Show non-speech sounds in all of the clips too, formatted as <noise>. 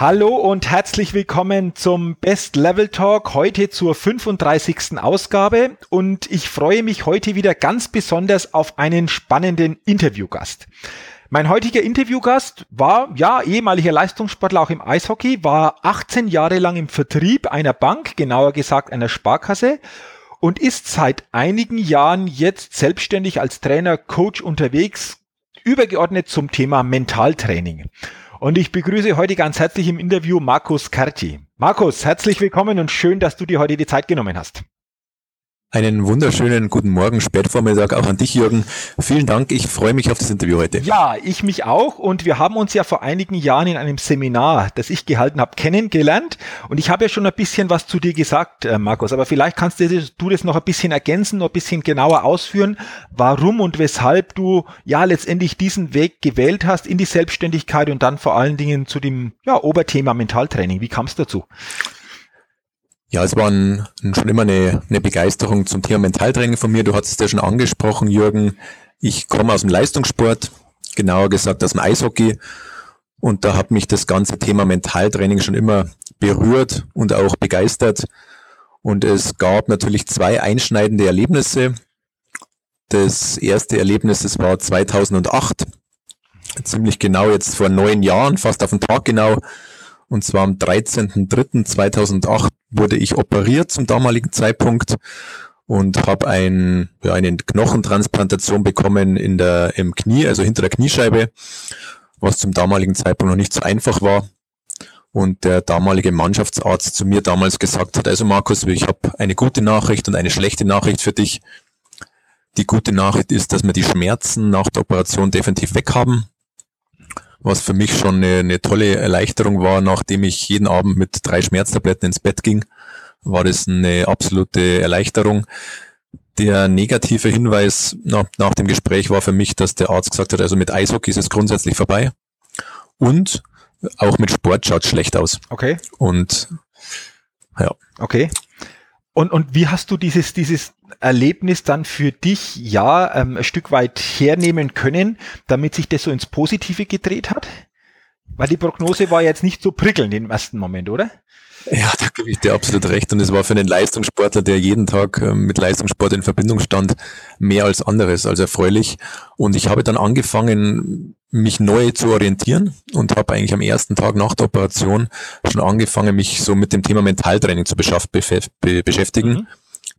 Hallo und herzlich willkommen zum Best Level Talk, heute zur 35. Ausgabe und ich freue mich heute wieder ganz besonders auf einen spannenden Interviewgast. Mein heutiger Interviewgast war, ja, ehemaliger Leistungssportler auch im Eishockey, war 18 Jahre lang im Vertrieb einer Bank, genauer gesagt einer Sparkasse und ist seit einigen Jahren jetzt selbstständig als Trainer, Coach unterwegs, übergeordnet zum Thema Mentaltraining. Und ich begrüße heute ganz herzlich im Interview Markus Kerti. Markus, herzlich willkommen und schön, dass du dir heute die Zeit genommen hast. Einen wunderschönen guten Morgen, Spätvormittag auch an dich, Jürgen. Vielen Dank, ich freue mich auf das Interview heute. Ja, ich mich auch und wir haben uns ja vor einigen Jahren in einem Seminar, das ich gehalten habe, kennengelernt und ich habe ja schon ein bisschen was zu dir gesagt, äh, Markus, aber vielleicht kannst du das noch ein bisschen ergänzen, noch ein bisschen genauer ausführen, warum und weshalb du ja letztendlich diesen Weg gewählt hast in die Selbstständigkeit und dann vor allen Dingen zu dem ja, Oberthema Mentaltraining. Wie kam es dazu? Ja, es war ein, schon immer eine, eine Begeisterung zum Thema Mentaltraining von mir. Du hattest es ja schon angesprochen, Jürgen. Ich komme aus dem Leistungssport, genauer gesagt aus dem Eishockey. Und da hat mich das ganze Thema Mentaltraining schon immer berührt und auch begeistert. Und es gab natürlich zwei einschneidende Erlebnisse. Das erste Erlebnis, das war 2008, ziemlich genau jetzt vor neun Jahren, fast auf den Tag genau. Und zwar am 13.03.2008 wurde ich operiert zum damaligen Zeitpunkt und habe ein, ja, eine Knochentransplantation bekommen in der, im Knie, also hinter der Kniescheibe, was zum damaligen Zeitpunkt noch nicht so einfach war. Und der damalige Mannschaftsarzt zu mir damals gesagt hat, also Markus, ich habe eine gute Nachricht und eine schlechte Nachricht für dich. Die gute Nachricht ist, dass wir die Schmerzen nach der Operation definitiv weg haben was für mich schon eine, eine tolle Erleichterung war, nachdem ich jeden Abend mit drei Schmerztabletten ins Bett ging, war das eine absolute Erleichterung. Der negative Hinweis nach, nach dem Gespräch war für mich, dass der Arzt gesagt hat, also mit Eishockey ist es grundsätzlich vorbei. Und auch mit Sport schaut schlecht aus. Okay. Und ja. Okay. Und, und wie hast du dieses, dieses Erlebnis dann für dich ja ähm, ein Stück weit hernehmen können, damit sich das so ins Positive gedreht hat? Weil die Prognose war jetzt nicht so prickelnd im ersten Moment, oder? Ja, da gebe ich dir absolut recht. Und es war für einen Leistungssportler, der jeden Tag ähm, mit Leistungssport in Verbindung stand, mehr als anderes als erfreulich. Und ich habe dann angefangen, mich neu zu orientieren und habe eigentlich am ersten Tag nach der Operation schon angefangen, mich so mit dem Thema Mentaltraining zu beschäftigen. Mhm.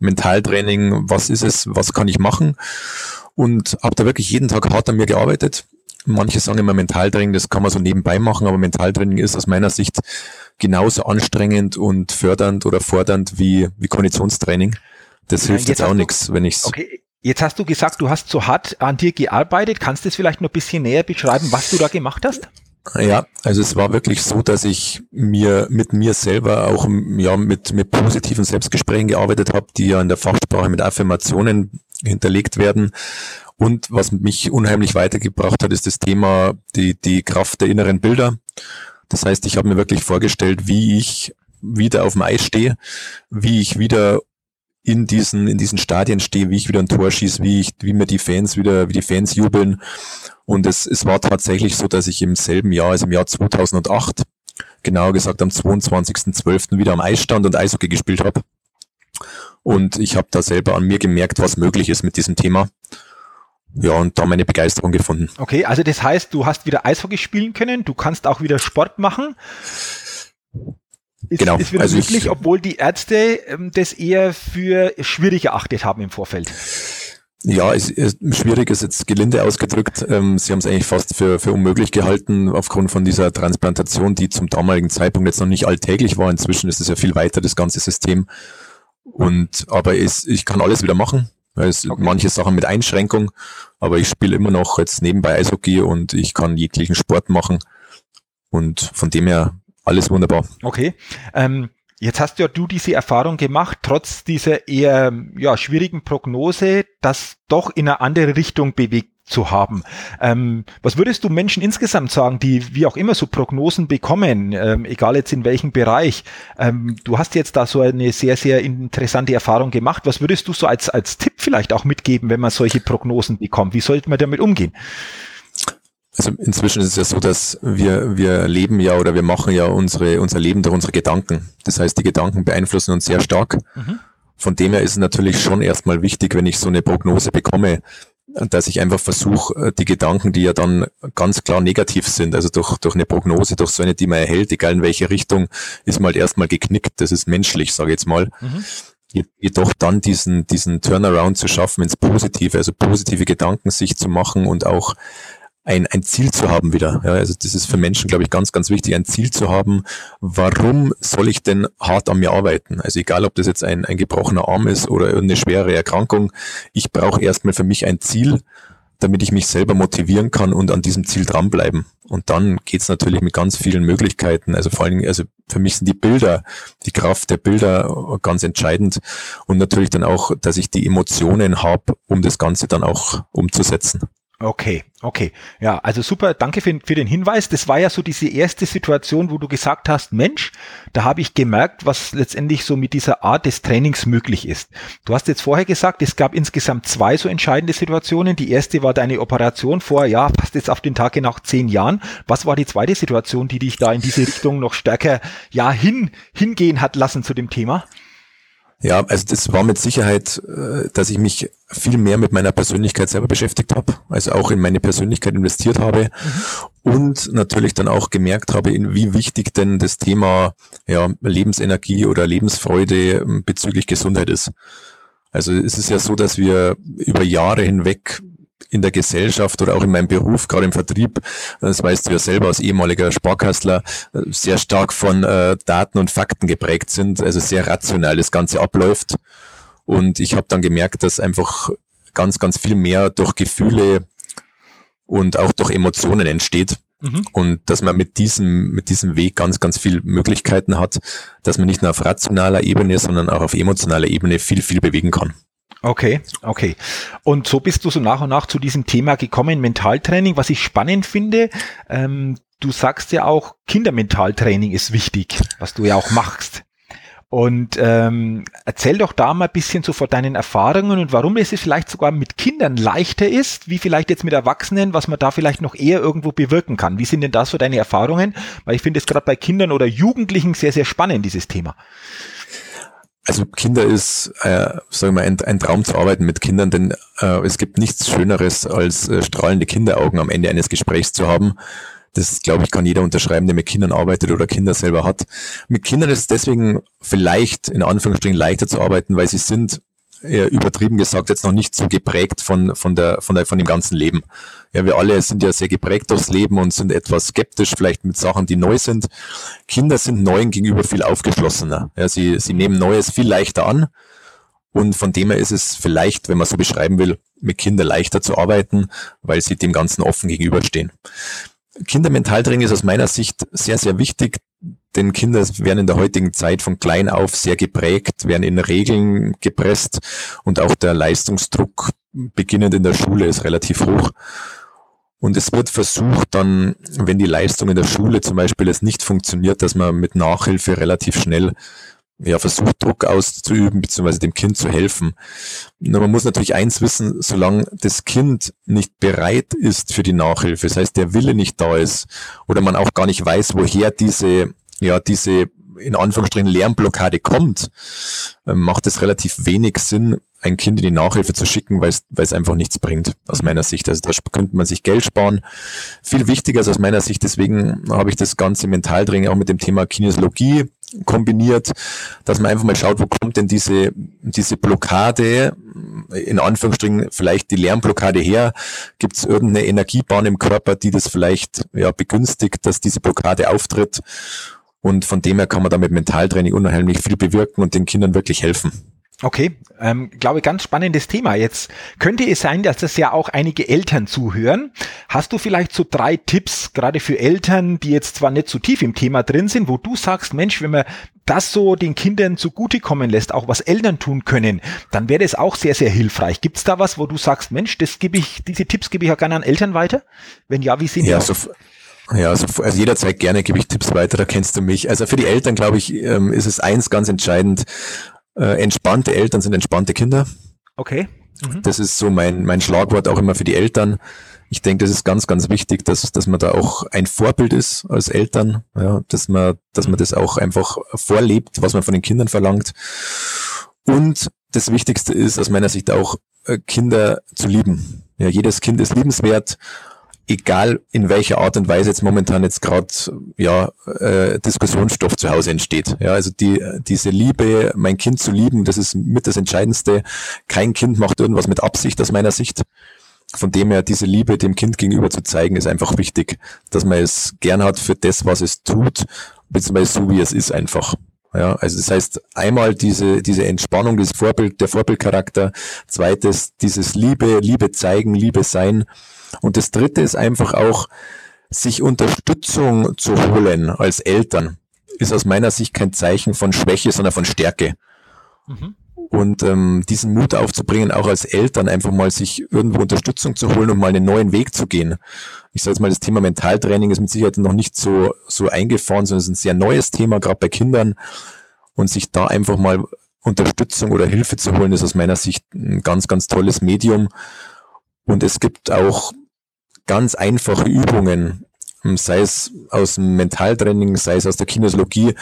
Mentaltraining, was ist es, was kann ich machen? Und habe da wirklich jeden Tag hart an mir gearbeitet. Manche sagen immer Mentaltraining, das kann man so nebenbei machen, aber Mentaltraining ist aus meiner Sicht genauso anstrengend und fördernd oder fordernd wie, wie Konditionstraining. Das hilft jetzt, jetzt auch nichts, wenn ich's. Okay. Jetzt hast du gesagt, du hast so hart an dir gearbeitet. Kannst du es vielleicht noch ein bisschen näher beschreiben, was du da gemacht hast? Ja, also es war wirklich so, dass ich mir mit mir selber auch ja mit mit positiven Selbstgesprächen gearbeitet habe, die ja in der Fachsprache mit Affirmationen hinterlegt werden. Und was mich unheimlich weitergebracht hat, ist das Thema die die Kraft der inneren Bilder. Das heißt, ich habe mir wirklich vorgestellt, wie ich wieder auf dem Eis stehe, wie ich wieder in diesen, in diesen Stadien stehe, wie ich wieder ein Tor schieße, wie ich, wie mir die Fans wieder, wie die Fans jubeln. Und es, es war tatsächlich so, dass ich im selben Jahr, also im Jahr 2008, genauer gesagt am 22.12. wieder am Eis stand und Eishockey gespielt habe. Und ich habe da selber an mir gemerkt, was möglich ist mit diesem Thema ja, und da meine Begeisterung gefunden. Okay, also das heißt, du hast wieder Eishockey spielen können, du kannst auch wieder Sport machen. Ist, genau. Ist wieder also möglich, ich, obwohl die Ärzte ähm, das eher für schwierig erachtet haben im Vorfeld. Ja, es, es, schwierig ist jetzt gelinde ausgedrückt. Ähm, sie haben es eigentlich fast für, für unmöglich gehalten aufgrund von dieser Transplantation, die zum damaligen Zeitpunkt jetzt noch nicht alltäglich war. Inzwischen ist es ja viel weiter, das ganze System. Und aber es, ich kann alles wieder machen Es, okay. Manche Sachen mit Einschränkung, aber ich spiele immer noch jetzt nebenbei Eishockey und ich kann jeglichen Sport machen. Und von dem her alles wunderbar. Okay. Ähm, jetzt hast ja du diese Erfahrung gemacht, trotz dieser eher ja, schwierigen Prognose, dass doch in eine andere Richtung bewegt zu haben. Ähm, was würdest du Menschen insgesamt sagen, die wie auch immer so Prognosen bekommen, ähm, egal jetzt in welchem Bereich? Ähm, du hast jetzt da so eine sehr, sehr interessante Erfahrung gemacht. Was würdest du so als, als Tipp vielleicht auch mitgeben, wenn man solche Prognosen bekommt? Wie sollte man damit umgehen? Also inzwischen ist es ja so, dass wir, wir leben ja oder wir machen ja unsere, unser Leben durch unsere Gedanken. Das heißt, die Gedanken beeinflussen uns sehr stark. Mhm. Von dem her ist es natürlich schon erstmal wichtig, wenn ich so eine Prognose bekomme, dass ich einfach versuche, die Gedanken, die ja dann ganz klar negativ sind, also durch, durch eine Prognose, durch so eine, die man erhält, egal in welche Richtung, ist mal halt erstmal geknickt. Das ist menschlich, sage ich jetzt mal. Mhm. Jedoch dann diesen, diesen Turnaround zu schaffen ins Positive, also positive Gedanken sich zu machen und auch ein, ein Ziel zu haben wieder. Ja, also das ist für Menschen, glaube ich, ganz, ganz wichtig, ein Ziel zu haben. Warum soll ich denn hart an mir arbeiten? Also egal, ob das jetzt ein, ein gebrochener Arm ist oder irgendeine schwere Erkrankung, ich brauche erstmal für mich ein Ziel, damit ich mich selber motivieren kann und an diesem Ziel dranbleiben. Und dann geht's natürlich mit ganz vielen Möglichkeiten. Also vor allen Dingen, also für mich sind die Bilder, die Kraft der Bilder ganz entscheidend. Und natürlich dann auch, dass ich die Emotionen habe, um das Ganze dann auch umzusetzen. Okay, okay. Ja, also super, danke für, für, den Hinweis. Das war ja so diese erste Situation, wo du gesagt hast, Mensch, da habe ich gemerkt, was letztendlich so mit dieser Art des Trainings möglich ist. Du hast jetzt vorher gesagt, es gab insgesamt zwei so entscheidende Situationen. Die erste war deine Operation vor, ja, fast jetzt auf den Tag nach zehn Jahren. Was war die zweite Situation, die dich da in diese Richtung noch stärker, ja, hin, hingehen hat lassen zu dem Thema? Ja, also das war mit Sicherheit, äh, dass ich mich viel mehr mit meiner Persönlichkeit selber beschäftigt habe, also auch in meine Persönlichkeit investiert habe mhm. und natürlich dann auch gemerkt habe, wie wichtig denn das Thema ja, Lebensenergie oder Lebensfreude ähm, bezüglich Gesundheit ist. Also es ist ja so, dass wir über Jahre hinweg in der Gesellschaft oder auch in meinem Beruf, gerade im Vertrieb, das weißt du ja selber als ehemaliger Sparkassler, sehr stark von äh, Daten und Fakten geprägt sind, also sehr rational das Ganze abläuft. Und ich habe dann gemerkt, dass einfach ganz, ganz viel mehr durch Gefühle und auch durch Emotionen entsteht. Mhm. Und dass man mit diesem, mit diesem Weg ganz, ganz viel Möglichkeiten hat, dass man nicht nur auf rationaler Ebene, sondern auch auf emotionaler Ebene viel, viel bewegen kann. Okay, okay. Und so bist du so nach und nach zu diesem Thema gekommen, Mentaltraining, was ich spannend finde. Ähm, du sagst ja auch, Kindermentaltraining ist wichtig, was du ja auch machst. Und ähm, erzähl doch da mal ein bisschen so von deinen Erfahrungen und warum es vielleicht sogar mit Kindern leichter ist, wie vielleicht jetzt mit Erwachsenen, was man da vielleicht noch eher irgendwo bewirken kann. Wie sind denn da so deine Erfahrungen? Weil ich finde es gerade bei Kindern oder Jugendlichen sehr, sehr spannend, dieses Thema. Also Kinder ist, äh, sagen wir ein, ein, Traum zu arbeiten mit Kindern, denn äh, es gibt nichts Schöneres, als äh, strahlende Kinderaugen am Ende eines Gesprächs zu haben. Das, glaube ich, kann jeder unterschreiben, der mit Kindern arbeitet oder Kinder selber hat. Mit Kindern ist es deswegen vielleicht in Anführungsstrichen leichter zu arbeiten, weil sie sind eher übertrieben gesagt, jetzt noch nicht so geprägt von, von, der, von, der, von dem ganzen Leben. Ja, wir alle sind ja sehr geprägt aufs Leben und sind etwas skeptisch vielleicht mit Sachen, die neu sind. Kinder sind Neuen gegenüber viel aufgeschlossener. Ja, sie, sie nehmen Neues viel leichter an. Und von dem her ist es vielleicht, wenn man so beschreiben will, mit Kindern leichter zu arbeiten, weil sie dem Ganzen offen gegenüberstehen. Kindermentaltraining ist aus meiner Sicht sehr, sehr wichtig, denn Kinder werden in der heutigen Zeit von klein auf sehr geprägt, werden in Regeln gepresst und auch der Leistungsdruck beginnend in der Schule ist relativ hoch. Und es wird versucht dann, wenn die Leistung in der Schule zum Beispiel es nicht funktioniert, dass man mit Nachhilfe relativ schnell ja, versucht, Druck auszuüben, beziehungsweise dem Kind zu helfen. Nur man muss natürlich eins wissen, solange das Kind nicht bereit ist für die Nachhilfe, das heißt, der Wille nicht da ist, oder man auch gar nicht weiß, woher diese, ja, diese in Anführungsstrichen Lernblockade kommt, ähm, macht es relativ wenig Sinn, ein Kind in die Nachhilfe zu schicken, weil es, weil es einfach nichts bringt, aus meiner Sicht. Also da könnte man sich Geld sparen. Viel wichtiger ist aus meiner Sicht, deswegen habe ich das ganze Mentaltraining auch mit dem Thema Kinesiologie kombiniert, dass man einfach mal schaut, wo kommt denn diese, diese Blockade, in Anführungsstrichen vielleicht die Lernblockade her? Gibt es irgendeine Energiebahn im Körper, die das vielleicht ja, begünstigt, dass diese Blockade auftritt? Und von dem her kann man da mit Mentaltraining unheimlich viel bewirken und den Kindern wirklich helfen. Okay, ähm, glaube ganz spannendes Thema. Jetzt könnte es sein, dass das ja auch einige Eltern zuhören. Hast du vielleicht so drei Tipps, gerade für Eltern, die jetzt zwar nicht so tief im Thema drin sind, wo du sagst, Mensch, wenn man das so den Kindern zugutekommen lässt, auch was Eltern tun können, dann wäre das auch sehr, sehr hilfreich. Gibt es da was, wo du sagst, Mensch, das gebe ich, diese Tipps gebe ich auch gerne an Eltern weiter? Wenn ja, wie sehen ja, die? So ja, also, also jederzeit gerne gebe ich Tipps weiter, da kennst du mich. Also für die Eltern, glaube ich, ähm, ist es eins ganz entscheidend, äh, entspannte Eltern sind entspannte Kinder. Okay. Mhm. Das ist so mein, mein Schlagwort auch immer für die Eltern. Ich denke, das ist ganz, ganz wichtig, dass, dass man da auch ein Vorbild ist als Eltern, ja, dass man, dass man das auch einfach vorlebt, was man von den Kindern verlangt. Und das Wichtigste ist aus meiner Sicht auch, äh, Kinder zu lieben. Ja, jedes Kind ist liebenswert egal in welcher Art und Weise jetzt momentan jetzt gerade ja äh, Diskussionsstoff zu Hause entsteht. Ja, also die diese Liebe, mein Kind zu lieben, das ist mit das Entscheidendste. Kein Kind macht irgendwas mit Absicht aus meiner Sicht. Von dem her diese Liebe dem Kind gegenüber zu zeigen, ist einfach wichtig, dass man es gern hat für das, was es tut, beziehungsweise so wie es ist einfach. Ja, also das heißt einmal diese, diese Entspannung, dieses Vorbild, der Vorbildcharakter. Zweites, dieses Liebe, Liebe zeigen, Liebe sein. Und das dritte ist einfach auch, sich Unterstützung zu holen als Eltern, ist aus meiner Sicht kein Zeichen von Schwäche, sondern von Stärke. Mhm. Und ähm, diesen Mut aufzubringen, auch als Eltern einfach mal sich irgendwo Unterstützung zu holen und mal einen neuen Weg zu gehen. Ich sage jetzt mal, das Thema Mentaltraining ist mit Sicherheit noch nicht so, so eingefahren, sondern es ist ein sehr neues Thema, gerade bei Kindern. Und sich da einfach mal Unterstützung oder Hilfe zu holen, ist aus meiner Sicht ein ganz, ganz tolles Medium. Und es gibt auch ganz einfache Übungen, sei es aus dem Mentaltraining, sei es aus der Kinesiologie,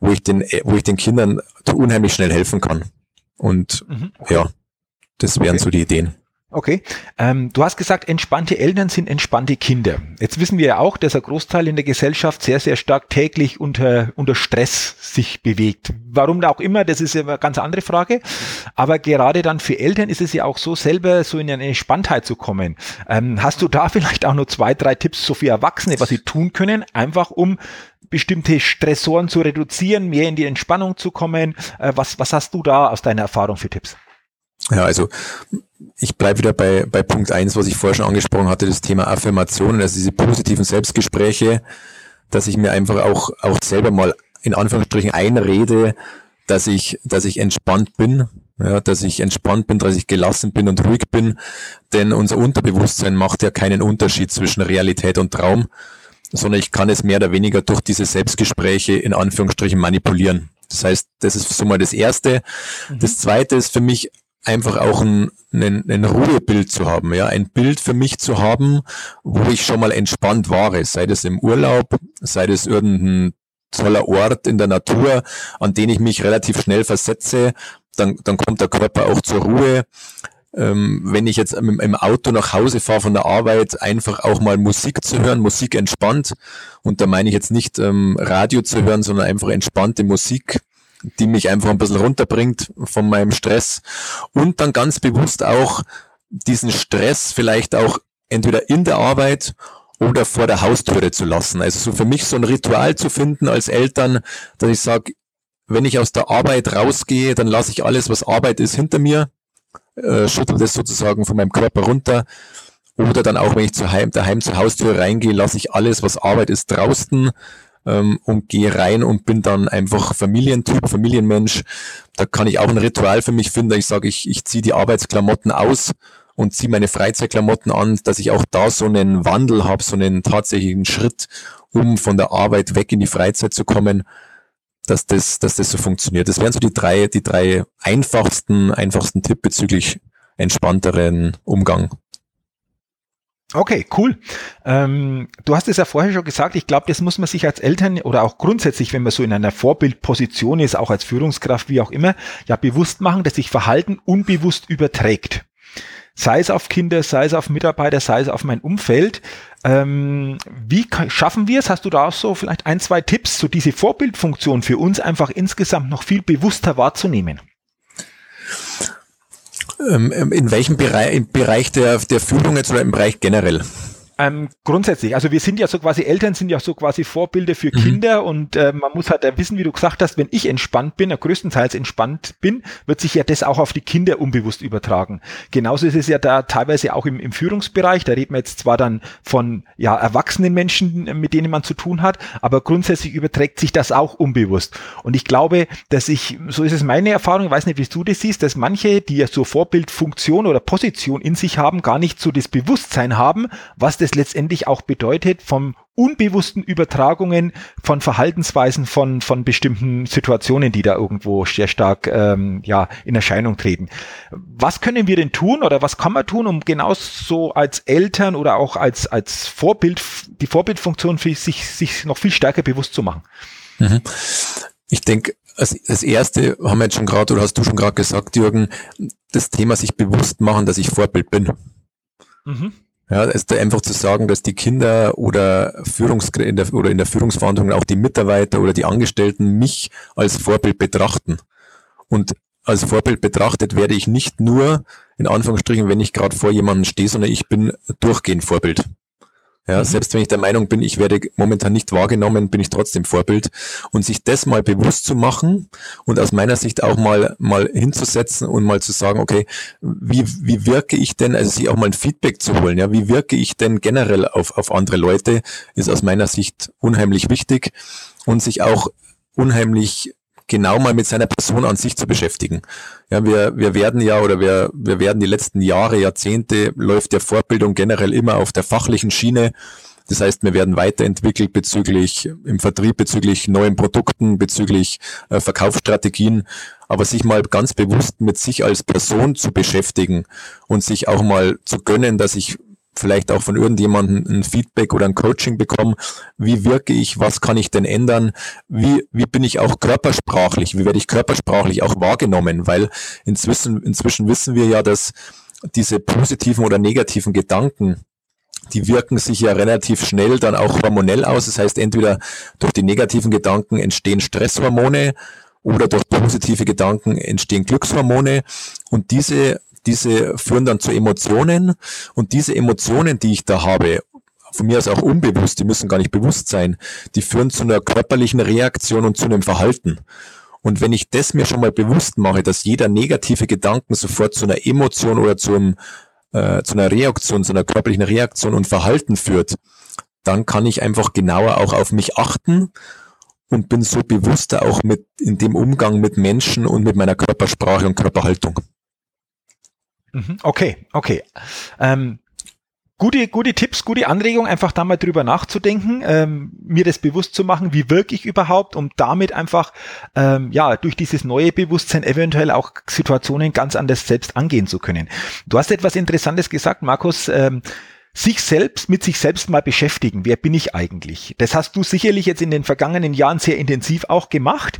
wo ich den, wo ich den Kindern unheimlich schnell helfen kann. Und mhm. ja, das wären okay. so die Ideen. Okay. Ähm, du hast gesagt, entspannte Eltern sind entspannte Kinder. Jetzt wissen wir ja auch, dass ein Großteil in der Gesellschaft sehr, sehr stark täglich unter, unter Stress sich bewegt. Warum auch immer, das ist ja eine ganz andere Frage. Aber gerade dann für Eltern ist es ja auch so, selber so in eine Entspanntheit zu kommen. Ähm, hast du da <laughs> vielleicht auch nur zwei, drei Tipps so für Erwachsene, was sie tun können, einfach um bestimmte Stressoren zu reduzieren, mehr in die Entspannung zu kommen? Äh, was, was hast du da aus deiner Erfahrung für Tipps? Ja, also ich bleibe wieder bei, bei Punkt eins, was ich vorher schon angesprochen hatte, das Thema Affirmationen, also diese positiven Selbstgespräche, dass ich mir einfach auch, auch selber mal in Anführungsstrichen einrede, dass ich, dass ich entspannt bin, ja, dass ich entspannt bin, dass ich gelassen bin und ruhig bin, denn unser Unterbewusstsein macht ja keinen Unterschied zwischen Realität und Traum, sondern ich kann es mehr oder weniger durch diese Selbstgespräche in Anführungsstrichen manipulieren. Das heißt, das ist so mal das Erste. Mhm. Das Zweite ist für mich einfach auch ein, ein, ein Ruhebild zu haben, ja, ein Bild für mich zu haben, wo ich schon mal entspannt war, sei das im Urlaub, sei das irgendein toller Ort in der Natur, an den ich mich relativ schnell versetze, dann, dann kommt der Körper auch zur Ruhe. Ähm, wenn ich jetzt im, im Auto nach Hause fahre von der Arbeit, einfach auch mal Musik zu hören, Musik entspannt. Und da meine ich jetzt nicht ähm, Radio zu hören, sondern einfach entspannte Musik die mich einfach ein bisschen runterbringt von meinem Stress und dann ganz bewusst auch diesen Stress vielleicht auch entweder in der Arbeit oder vor der Haustüre zu lassen. Also so für mich so ein Ritual zu finden als Eltern, dass ich sage, wenn ich aus der Arbeit rausgehe, dann lasse ich alles, was Arbeit ist, hinter mir, äh, schüttel das sozusagen von meinem Körper runter. Oder dann auch, wenn ich zu heim, daheim zur Haustür reingehe, lasse ich alles, was Arbeit ist, draußen ähm, und gehe rein und bin dann einfach Familientyp, Familienmensch. Da kann ich auch ein Ritual für mich finden. Ich sage, ich, ich ziehe die Arbeitsklamotten aus und ziehe meine Freizeitklamotten an, dass ich auch da so einen Wandel habe, so einen tatsächlichen Schritt, um von der Arbeit weg in die Freizeit zu kommen, dass das, dass das so funktioniert. Das wären so die drei, die drei einfachsten, einfachsten Tipp bezüglich entspannteren Umgang. Okay, cool. Ähm, du hast es ja vorher schon gesagt, ich glaube, das muss man sich als Eltern oder auch grundsätzlich, wenn man so in einer Vorbildposition ist, auch als Führungskraft, wie auch immer, ja bewusst machen, dass sich Verhalten unbewusst überträgt. Sei es auf Kinder, sei es auf Mitarbeiter, sei es auf mein Umfeld. Ähm, wie schaffen wir es? Hast du da auch so vielleicht ein, zwei Tipps, so diese Vorbildfunktion für uns einfach insgesamt noch viel bewusster wahrzunehmen? Ähm, ähm, in welchem Bereich, im Bereich der, der Führung jetzt oder im Bereich generell? Ähm, grundsätzlich, also wir sind ja so quasi, Eltern sind ja so quasi Vorbilder für mhm. Kinder und äh, man muss halt wissen, wie du gesagt hast, wenn ich entspannt bin, größtenteils entspannt bin, wird sich ja das auch auf die Kinder unbewusst übertragen. Genauso ist es ja da teilweise auch im, im Führungsbereich, da reden wir jetzt zwar dann von ja erwachsenen Menschen, mit denen man zu tun hat, aber grundsätzlich überträgt sich das auch unbewusst. Und ich glaube, dass ich, so ist es meine Erfahrung, ich weiß nicht, wie du das siehst, dass manche, die ja so Vorbildfunktion oder Position in sich haben, gar nicht so das Bewusstsein haben, was das das letztendlich auch bedeutet, vom unbewussten Übertragungen von Verhaltensweisen von, von bestimmten Situationen, die da irgendwo sehr stark ähm, ja, in Erscheinung treten. Was können wir denn tun oder was kann man tun, um genauso als Eltern oder auch als, als Vorbild, die Vorbildfunktion für sich, sich noch viel stärker bewusst zu machen? Mhm. Ich denke, als, als erste haben wir jetzt schon gerade, oder hast du schon gerade gesagt, Jürgen, das Thema sich bewusst machen, dass ich Vorbild bin. Mhm. Ja, ist da einfach zu sagen, dass die Kinder oder Führungs in der, oder in der Führungsverantwortung auch die Mitarbeiter oder die Angestellten mich als Vorbild betrachten. Und als Vorbild betrachtet werde ich nicht nur, in Anführungsstrichen, wenn ich gerade vor jemandem stehe, sondern ich bin durchgehend Vorbild. Ja, mhm. selbst wenn ich der Meinung bin, ich werde momentan nicht wahrgenommen, bin ich trotzdem Vorbild. Und sich das mal bewusst zu machen und aus meiner Sicht auch mal, mal hinzusetzen und mal zu sagen, okay, wie, wie wirke ich denn, also sich auch mal ein Feedback zu holen, ja, wie wirke ich denn generell auf, auf andere Leute, ist aus meiner Sicht unheimlich wichtig und sich auch unheimlich genau mal mit seiner Person an sich zu beschäftigen. Ja, wir, wir werden ja oder wir, wir werden die letzten Jahre, Jahrzehnte läuft der Fortbildung generell immer auf der fachlichen Schiene. Das heißt, wir werden weiterentwickelt bezüglich im Vertrieb, bezüglich neuen Produkten, bezüglich äh, Verkaufsstrategien. Aber sich mal ganz bewusst mit sich als Person zu beschäftigen und sich auch mal zu gönnen, dass ich vielleicht auch von irgendjemandem ein Feedback oder ein Coaching bekommen. Wie wirke ich? Was kann ich denn ändern? Wie, wie bin ich auch körpersprachlich? Wie werde ich körpersprachlich auch wahrgenommen? Weil inzwischen, inzwischen wissen wir ja, dass diese positiven oder negativen Gedanken, die wirken sich ja relativ schnell dann auch hormonell aus. Das heißt, entweder durch die negativen Gedanken entstehen Stresshormone oder durch positive Gedanken entstehen Glückshormone. Und diese diese führen dann zu Emotionen und diese Emotionen, die ich da habe, von mir aus auch unbewusst, die müssen gar nicht bewusst sein, die führen zu einer körperlichen Reaktion und zu einem Verhalten. Und wenn ich das mir schon mal bewusst mache, dass jeder negative Gedanken sofort zu einer Emotion oder zu, einem, äh, zu einer Reaktion, zu einer körperlichen Reaktion und Verhalten führt, dann kann ich einfach genauer auch auf mich achten und bin so bewusster auch mit in dem Umgang mit Menschen und mit meiner Körpersprache und Körperhaltung. Mhm. Okay, okay. Ähm, gute, gute Tipps, gute Anregung, einfach da mal drüber nachzudenken, ähm, mir das bewusst zu machen, wie wirke ich überhaupt, um damit einfach ähm, ja durch dieses neue Bewusstsein eventuell auch Situationen ganz anders selbst angehen zu können. Du hast etwas Interessantes gesagt, Markus. Ähm, sich selbst mit sich selbst mal beschäftigen. Wer bin ich eigentlich? Das hast du sicherlich jetzt in den vergangenen Jahren sehr intensiv auch gemacht.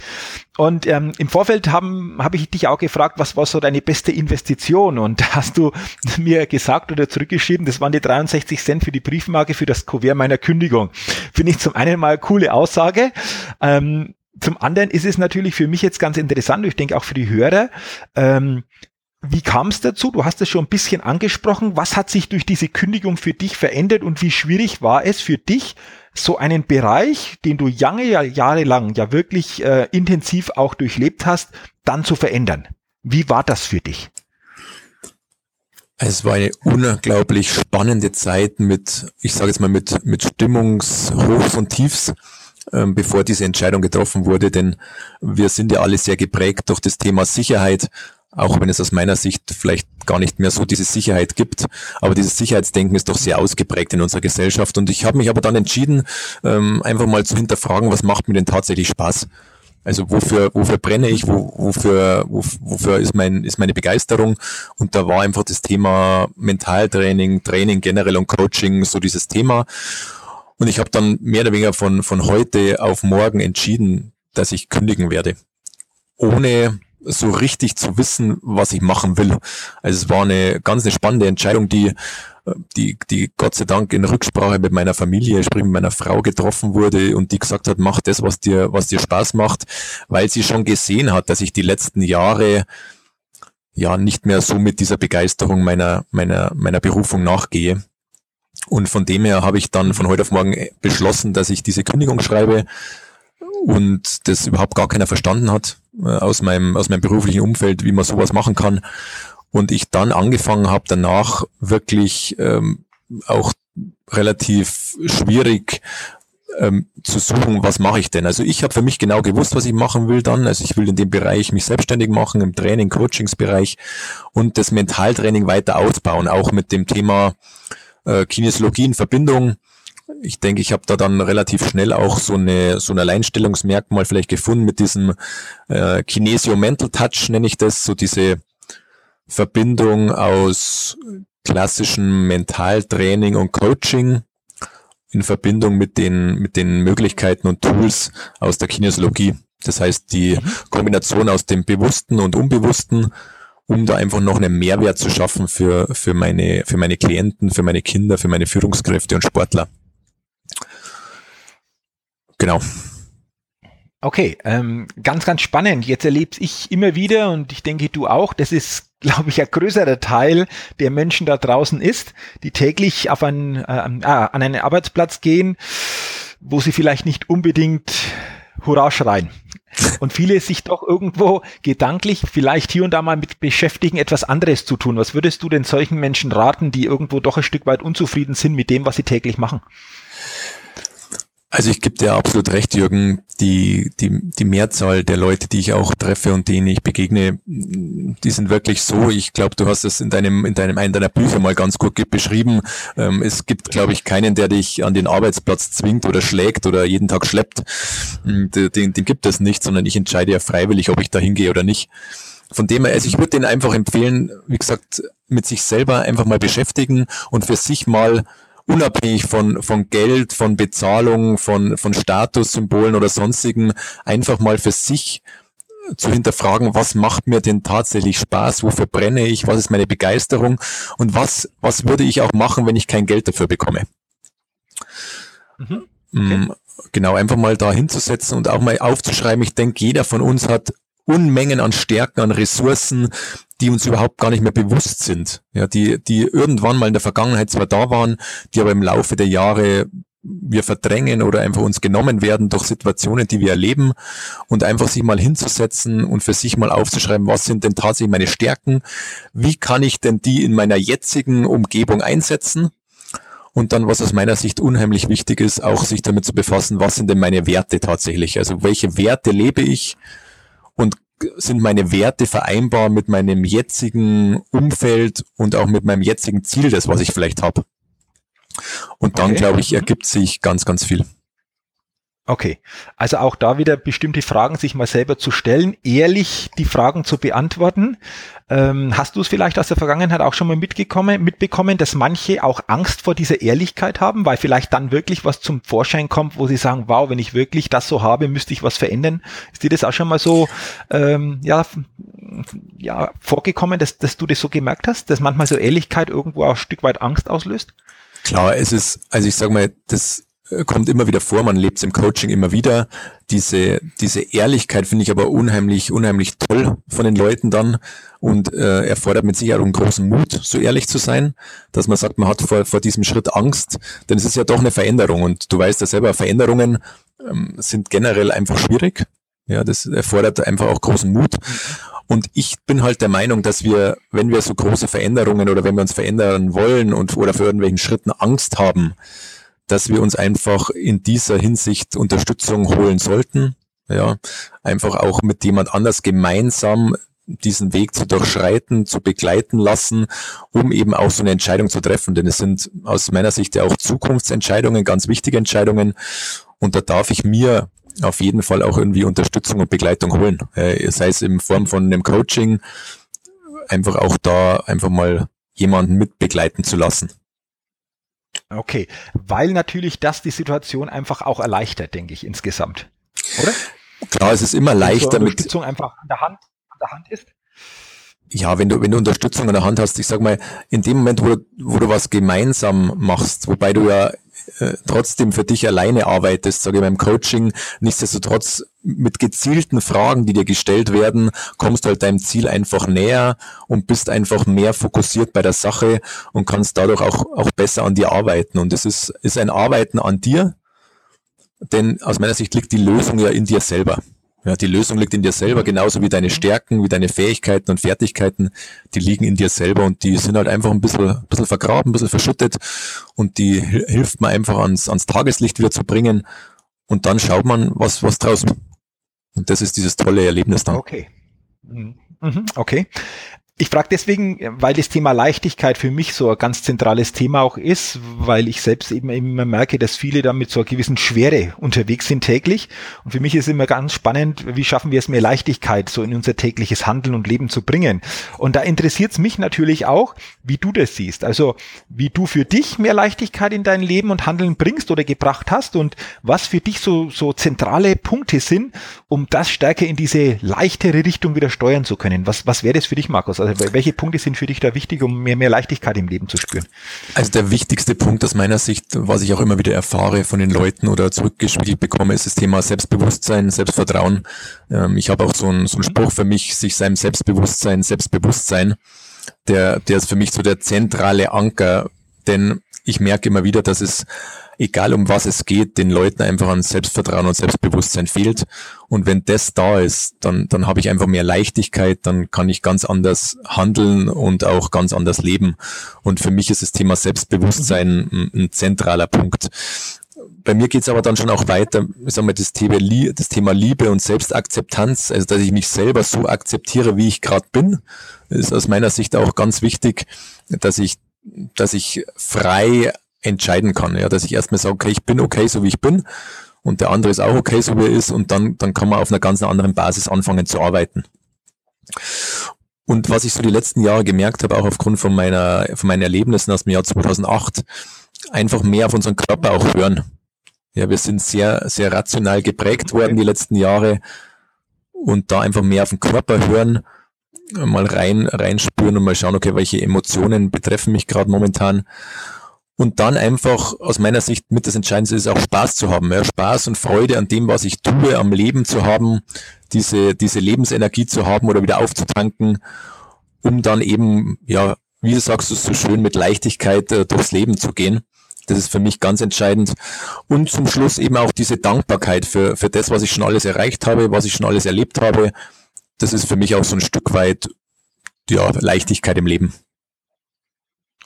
Und ähm, im Vorfeld haben habe ich dich auch gefragt, was war so deine beste Investition? Und hast du <laughs> mir gesagt oder zurückgeschrieben, das waren die 63 Cent für die Briefmarke für das Kuvert meiner Kündigung. Finde ich zum einen mal coole Aussage. Ähm, zum anderen ist es natürlich für mich jetzt ganz interessant, ich denke auch für die Hörer, ähm, wie kam es dazu? Du hast es schon ein bisschen angesprochen. Was hat sich durch diese Kündigung für dich verändert und wie schwierig war es für dich, so einen Bereich, den du lange Jahre lang ja wirklich äh, intensiv auch durchlebt hast, dann zu verändern? Wie war das für dich? Es war eine unglaublich spannende Zeit mit, ich sage jetzt mal, mit, mit Stimmungshochs und Tiefs, ähm, bevor diese Entscheidung getroffen wurde, denn wir sind ja alle sehr geprägt durch das Thema Sicherheit auch wenn es aus meiner Sicht vielleicht gar nicht mehr so diese Sicherheit gibt. Aber dieses Sicherheitsdenken ist doch sehr ausgeprägt in unserer Gesellschaft. Und ich habe mich aber dann entschieden, ähm, einfach mal zu hinterfragen, was macht mir denn tatsächlich Spaß? Also wofür, wofür brenne ich, wo, wofür, wofür ist, mein, ist meine Begeisterung? Und da war einfach das Thema Mentaltraining, Training generell und Coaching so dieses Thema. Und ich habe dann mehr oder weniger von, von heute auf morgen entschieden, dass ich kündigen werde. Ohne so richtig zu wissen, was ich machen will. Also es war eine ganz eine spannende Entscheidung, die, die, die Gott sei Dank in Rücksprache mit meiner Familie, sprich mit meiner Frau getroffen wurde und die gesagt hat, mach das, was dir, was dir Spaß macht, weil sie schon gesehen hat, dass ich die letzten Jahre ja nicht mehr so mit dieser Begeisterung meiner, meiner, meiner Berufung nachgehe. Und von dem her habe ich dann von heute auf morgen beschlossen, dass ich diese Kündigung schreibe und das überhaupt gar keiner verstanden hat äh, aus meinem, aus meinem beruflichen Umfeld, wie man sowas machen kann. Und ich dann angefangen habe, danach wirklich ähm, auch relativ schwierig ähm, zu suchen, was mache ich denn? Also ich habe für mich genau gewusst, was ich machen will dann. Also ich will in dem Bereich mich selbstständig machen, im Training, Coachingsbereich und das Mentaltraining weiter ausbauen, auch mit dem Thema äh, Kinesiologie in Verbindung. Ich denke, ich habe da dann relativ schnell auch so eine so ein Alleinstellungsmerkmal vielleicht gefunden mit diesem äh, Kinesio Mental Touch nenne ich das, so diese Verbindung aus klassischem Mentaltraining und Coaching in Verbindung mit den, mit den Möglichkeiten und Tools aus der Kinesiologie. Das heißt, die Kombination aus dem Bewussten und Unbewussten, um da einfach noch einen Mehrwert zu schaffen für, für meine, für meine Klienten, für meine Kinder, für meine Führungskräfte und Sportler. Genau. Okay, ähm, ganz, ganz spannend. Jetzt erlebe ich immer wieder und ich denke du auch, das ist, <laughs> glaube ich, ein größerer Teil der Menschen da draußen ist, die täglich auf einen, äh, an einen Arbeitsplatz gehen, wo sie vielleicht nicht unbedingt Hurra schreien. Und viele sich doch irgendwo gedanklich vielleicht hier und da mal mit beschäftigen, etwas anderes zu tun. Was würdest du denn solchen Menschen raten, die irgendwo doch ein Stück weit unzufrieden sind mit dem, was sie täglich machen? Also ich gebe dir absolut recht, Jürgen. Die, die, die Mehrzahl der Leute, die ich auch treffe und denen ich begegne, die sind wirklich so. Ich glaube, du hast es in deinem, in deinem, einen deiner Bücher mal ganz gut beschrieben. Ähm, es gibt, glaube ich, keinen, der dich an den Arbeitsplatz zwingt oder schlägt oder jeden Tag schleppt. Den, den, den gibt es nicht, sondern ich entscheide ja freiwillig, ob ich da hingehe oder nicht. Von dem her, also ich würde denen einfach empfehlen, wie gesagt, mit sich selber einfach mal beschäftigen und für sich mal unabhängig von, von Geld, von Bezahlung, von, von Statussymbolen oder sonstigen, einfach mal für sich zu hinterfragen, was macht mir denn tatsächlich Spaß, wofür brenne ich, was ist meine Begeisterung und was, was würde ich auch machen, wenn ich kein Geld dafür bekomme. Mhm. Mm, okay. Genau, einfach mal da hinzusetzen und auch mal aufzuschreiben. Ich denke, jeder von uns hat Unmengen an Stärken, an Ressourcen, die uns überhaupt gar nicht mehr bewusst sind. Ja, die, die irgendwann mal in der Vergangenheit zwar da waren, die aber im Laufe der Jahre wir verdrängen oder einfach uns genommen werden durch Situationen, die wir erleben und einfach sich mal hinzusetzen und für sich mal aufzuschreiben, was sind denn tatsächlich meine Stärken? Wie kann ich denn die in meiner jetzigen Umgebung einsetzen? Und dann, was aus meiner Sicht unheimlich wichtig ist, auch sich damit zu befassen, was sind denn meine Werte tatsächlich? Also welche Werte lebe ich? Und sind meine Werte vereinbar mit meinem jetzigen Umfeld und auch mit meinem jetzigen Ziel, das was ich vielleicht habe. Und dann, okay. glaube ich, ergibt sich ganz, ganz viel. Okay, also auch da wieder bestimmte Fragen sich mal selber zu stellen, ehrlich die Fragen zu beantworten. Ähm, hast du es vielleicht aus der Vergangenheit auch schon mal mitgekommen, mitbekommen, dass manche auch Angst vor dieser Ehrlichkeit haben, weil vielleicht dann wirklich was zum Vorschein kommt, wo sie sagen, wow, wenn ich wirklich das so habe, müsste ich was verändern. Ist dir das auch schon mal so ähm, ja, ja, vorgekommen, dass, dass du das so gemerkt hast, dass manchmal so Ehrlichkeit irgendwo auch ein Stück weit Angst auslöst? Klar, es ist, also ich sage mal, das kommt immer wieder vor, man lebt es im Coaching immer wieder. Diese, diese Ehrlichkeit finde ich aber unheimlich, unheimlich toll von den Leuten dann und äh, erfordert mit Sicherheit einen großen Mut, so ehrlich zu sein, dass man sagt, man hat vor, vor diesem Schritt Angst, denn es ist ja doch eine Veränderung und du weißt ja selber, Veränderungen ähm, sind generell einfach schwierig. Ja, das erfordert einfach auch großen Mut. Und ich bin halt der Meinung, dass wir, wenn wir so große Veränderungen oder wenn wir uns verändern wollen und oder für irgendwelchen Schritten Angst haben, dass wir uns einfach in dieser Hinsicht Unterstützung holen sollten. Ja, einfach auch mit jemand anders gemeinsam diesen Weg zu durchschreiten, zu begleiten lassen, um eben auch so eine Entscheidung zu treffen. Denn es sind aus meiner Sicht ja auch Zukunftsentscheidungen, ganz wichtige Entscheidungen. Und da darf ich mir auf jeden Fall auch irgendwie Unterstützung und Begleitung holen. Sei es in Form von einem Coaching, einfach auch da einfach mal jemanden mit begleiten zu lassen. Okay, weil natürlich das die Situation einfach auch erleichtert, denke ich insgesamt, oder? Klar, es ist immer leichter so Unterstützung mit einfach an der Hand, an der Hand ist. Ja, wenn du, wenn du Unterstützung an der Hand hast, ich sag mal, in dem Moment, wo du, wo du was gemeinsam machst, wobei du ja äh, trotzdem für dich alleine arbeitest, sage ich beim Coaching, nichtsdestotrotz mit gezielten Fragen, die dir gestellt werden, kommst du halt deinem Ziel einfach näher und bist einfach mehr fokussiert bei der Sache und kannst dadurch auch, auch besser an dir arbeiten. Und es ist, ist ein Arbeiten an dir, denn aus meiner Sicht liegt die Lösung ja in dir selber. Ja, die Lösung liegt in dir selber, genauso wie deine Stärken, wie deine Fähigkeiten und Fertigkeiten, die liegen in dir selber und die sind halt einfach ein bisschen, ein bisschen vergraben, ein bisschen verschüttet und die hilft man einfach ans, ans Tageslicht wieder zu bringen und dann schaut man, was, was draußen. Und das ist dieses tolle Erlebnis dann. Okay. Mhm. Mhm. Okay. Ich frage deswegen, weil das Thema Leichtigkeit für mich so ein ganz zentrales Thema auch ist, weil ich selbst eben immer merke, dass viele da mit so einer gewissen Schwere unterwegs sind täglich. Und für mich ist immer ganz spannend, wie schaffen wir es mehr Leichtigkeit so in unser tägliches Handeln und Leben zu bringen. Und da interessiert es mich natürlich auch, wie du das siehst. Also wie du für dich mehr Leichtigkeit in dein Leben und Handeln bringst oder gebracht hast und was für dich so, so zentrale Punkte sind, um das stärker in diese leichtere Richtung wieder steuern zu können. Was, was wäre das für dich, Markus? Also welche Punkte sind für dich da wichtig, um mehr, mehr Leichtigkeit im Leben zu spüren? Also der wichtigste Punkt aus meiner Sicht, was ich auch immer wieder erfahre von den Leuten oder zurückgespiegelt bekomme, ist das Thema Selbstbewusstsein, Selbstvertrauen. Ähm, ich habe auch so einen, so einen Spruch für mich, sich seinem Selbstbewusstsein, Selbstbewusstsein, der, der ist für mich so der zentrale Anker, denn ich merke immer wieder, dass es egal um was es geht, den Leuten einfach an Selbstvertrauen und Selbstbewusstsein fehlt. Und wenn das da ist, dann, dann habe ich einfach mehr Leichtigkeit, dann kann ich ganz anders handeln und auch ganz anders leben. Und für mich ist das Thema Selbstbewusstsein ein, ein zentraler Punkt. Bei mir geht's aber dann schon auch weiter, sagen wir, das Thema, das Thema Liebe und Selbstakzeptanz, also dass ich mich selber so akzeptiere, wie ich gerade bin, ist aus meiner Sicht auch ganz wichtig, dass ich, dass ich frei entscheiden kann. Ja, dass ich erstmal sage, okay, ich bin okay, so wie ich bin und der andere ist auch okay, so wie er ist und dann, dann kann man auf einer ganz anderen Basis anfangen zu arbeiten. Und was ich so die letzten Jahre gemerkt habe, auch aufgrund von meiner, von meinen Erlebnissen aus dem Jahr 2008, einfach mehr auf unseren Körper auch hören. Ja, wir sind sehr, sehr rational geprägt worden die letzten Jahre und da einfach mehr auf den Körper hören, mal rein, reinspüren und mal schauen, okay, welche Emotionen betreffen mich gerade momentan und dann einfach aus meiner Sicht mit das Entscheidendste ist auch Spaß zu haben, ja, Spaß und Freude an dem, was ich tue, am Leben zu haben, diese, diese Lebensenergie zu haben oder wieder aufzutanken, um dann eben, ja, wie du sagst, so schön mit Leichtigkeit äh, durchs Leben zu gehen. Das ist für mich ganz entscheidend. Und zum Schluss eben auch diese Dankbarkeit für, für das, was ich schon alles erreicht habe, was ich schon alles erlebt habe. Das ist für mich auch so ein Stück weit, ja, Leichtigkeit im Leben.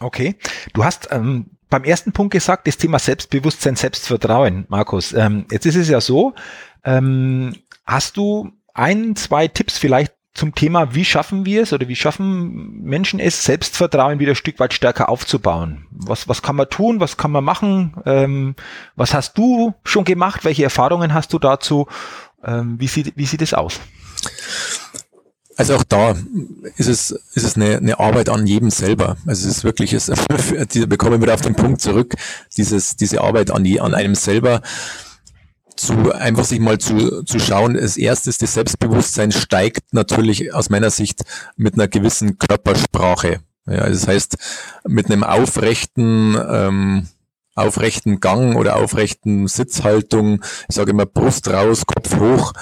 Okay. Du hast ähm, beim ersten Punkt gesagt, das Thema Selbstbewusstsein, Selbstvertrauen, Markus. Ähm, jetzt ist es ja so, ähm, hast du ein, zwei Tipps vielleicht zum Thema, wie schaffen wir es oder wie schaffen Menschen es, Selbstvertrauen wieder ein Stück weit stärker aufzubauen? Was, was kann man tun? Was kann man machen? Ähm, was hast du schon gemacht? Welche Erfahrungen hast du dazu? Ähm, wie, sieht, wie sieht es aus? Also auch da ist es, ist es eine, eine Arbeit an jedem selber. Also es ist wirklich, es, <laughs> die bekommen wieder auf den Punkt zurück, dieses, diese Arbeit an, die, an einem selber zu einfach sich mal zu, zu schauen. Als erstes, das Selbstbewusstsein steigt natürlich aus meiner Sicht mit einer gewissen Körpersprache. Ja, das heißt, mit einem aufrechten, ähm, aufrechten Gang oder aufrechten Sitzhaltung, ich sage immer Brust raus, Kopf hoch,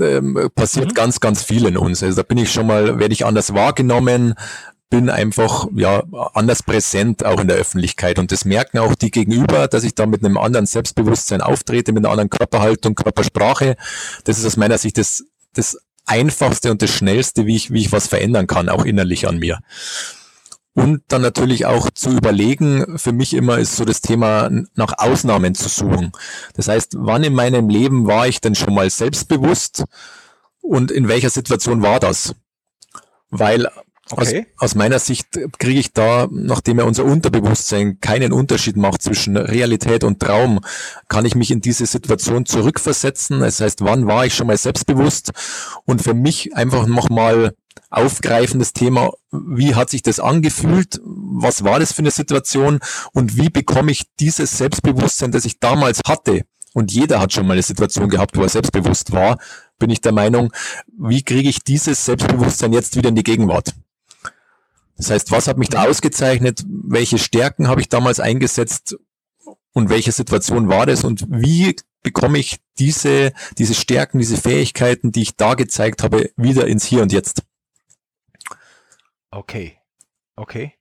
ähm, passiert mhm. ganz, ganz viel in uns. Also da bin ich schon mal, werde ich anders wahrgenommen, bin einfach ja anders präsent auch in der Öffentlichkeit und das merken auch die Gegenüber, dass ich da mit einem anderen Selbstbewusstsein auftrete, mit einer anderen Körperhaltung, Körpersprache. Das ist aus meiner Sicht das, das einfachste und das schnellste, wie ich, wie ich was verändern kann, auch innerlich an mir. Und dann natürlich auch zu überlegen, für mich immer ist so das Thema nach Ausnahmen zu suchen. Das heißt, wann in meinem Leben war ich denn schon mal selbstbewusst und in welcher Situation war das? Weil Okay. Aus, aus, meiner Sicht kriege ich da, nachdem ja unser Unterbewusstsein keinen Unterschied macht zwischen Realität und Traum, kann ich mich in diese Situation zurückversetzen. Das heißt, wann war ich schon mal selbstbewusst? Und für mich einfach nochmal aufgreifendes Thema, wie hat sich das angefühlt? Was war das für eine Situation? Und wie bekomme ich dieses Selbstbewusstsein, das ich damals hatte? Und jeder hat schon mal eine Situation gehabt, wo er selbstbewusst war, bin ich der Meinung, wie kriege ich dieses Selbstbewusstsein jetzt wieder in die Gegenwart? Das heißt, was hat mich da ausgezeichnet? Welche Stärken habe ich damals eingesetzt? und welche Situation war das und wie bekomme ich diese, diese Stärken, diese Fähigkeiten, die ich da gezeigt habe, wieder ins Hier und Jetzt. Okay. Okay.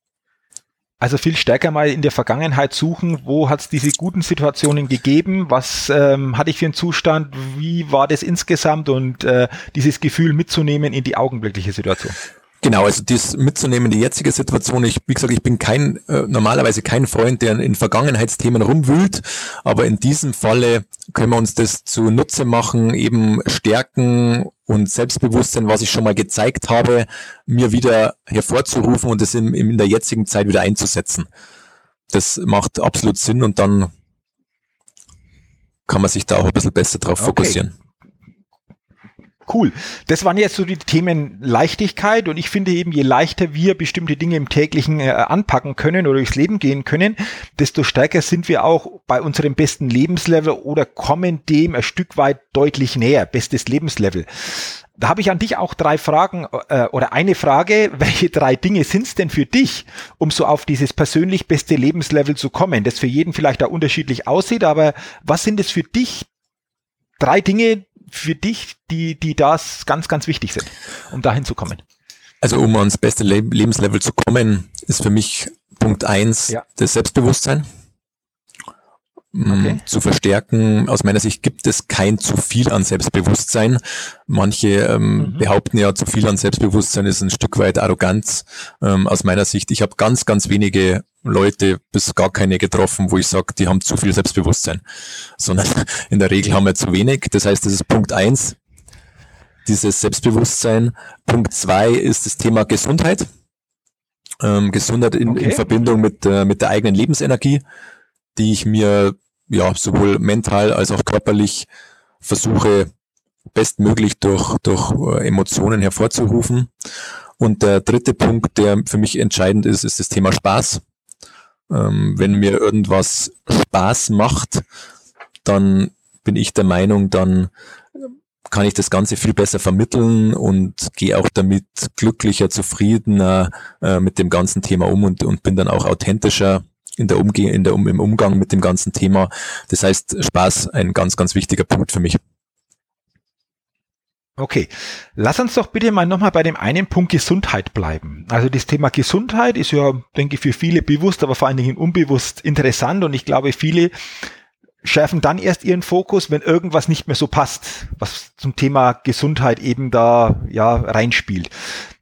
Also viel stärker mal in der Vergangenheit suchen, wo hat es diese guten Situationen gegeben, was ähm, hatte ich für einen Zustand, wie war das insgesamt und äh, dieses Gefühl mitzunehmen in die augenblickliche Situation. Genau, also das mitzunehmen, die jetzige Situation. Ich, wie gesagt, ich bin kein, äh, normalerweise kein Freund, der in Vergangenheitsthemen rumwühlt, aber in diesem Falle können wir uns das zunutze machen, eben Stärken und Selbstbewusstsein, was ich schon mal gezeigt habe, mir wieder hervorzurufen und es in, in der jetzigen Zeit wieder einzusetzen. Das macht absolut Sinn und dann kann man sich da auch ein bisschen besser drauf okay. fokussieren. Cool. Das waren jetzt so die Themen Leichtigkeit und ich finde eben, je leichter wir bestimmte Dinge im täglichen äh, anpacken können oder durchs Leben gehen können, desto stärker sind wir auch bei unserem besten Lebenslevel oder kommen dem ein Stück weit deutlich näher. Bestes Lebenslevel. Da habe ich an dich auch drei Fragen äh, oder eine Frage. <laughs> Welche drei Dinge sind es denn für dich, um so auf dieses persönlich beste Lebenslevel zu kommen? Das für jeden vielleicht auch unterschiedlich aussieht, aber was sind es für dich drei Dinge, für dich, die, die das ganz, ganz wichtig sind, um dahin zu kommen? Also um ans beste Le Lebenslevel zu kommen, ist für mich Punkt eins ja. das Selbstbewusstsein. Mm, okay. zu verstärken. Aus meiner Sicht gibt es kein zu viel an Selbstbewusstsein. Manche ähm, mhm. behaupten ja, zu viel an Selbstbewusstsein ist ein Stück weit Arroganz. Ähm, aus meiner Sicht, ich habe ganz, ganz wenige Leute bis gar keine getroffen, wo ich sage, die haben zu viel Selbstbewusstsein, <laughs> sondern in der Regel haben wir zu wenig. Das heißt, das ist Punkt eins, dieses Selbstbewusstsein. Punkt zwei ist das Thema Gesundheit. Ähm, Gesundheit in, okay. in Verbindung mit, äh, mit der eigenen Lebensenergie, die ich mir ja sowohl mental als auch körperlich versuche bestmöglich durch, durch äh, Emotionen hervorzurufen. Und der dritte Punkt, der für mich entscheidend ist, ist das Thema Spaß. Ähm, wenn mir irgendwas Spaß macht, dann bin ich der Meinung, dann kann ich das Ganze viel besser vermitteln und gehe auch damit glücklicher, zufriedener äh, mit dem ganzen Thema um und, und bin dann auch authentischer in der Umge in der, um, im Umgang mit dem ganzen Thema. Das heißt, Spaß ein ganz, ganz wichtiger Punkt für mich. Okay, lass uns doch bitte mal nochmal bei dem einen Punkt Gesundheit bleiben. Also das Thema Gesundheit ist ja, denke ich, für viele bewusst, aber vor allen Dingen unbewusst interessant und ich glaube, viele schärfen dann erst ihren Fokus, wenn irgendwas nicht mehr so passt, was zum Thema Gesundheit eben da ja reinspielt.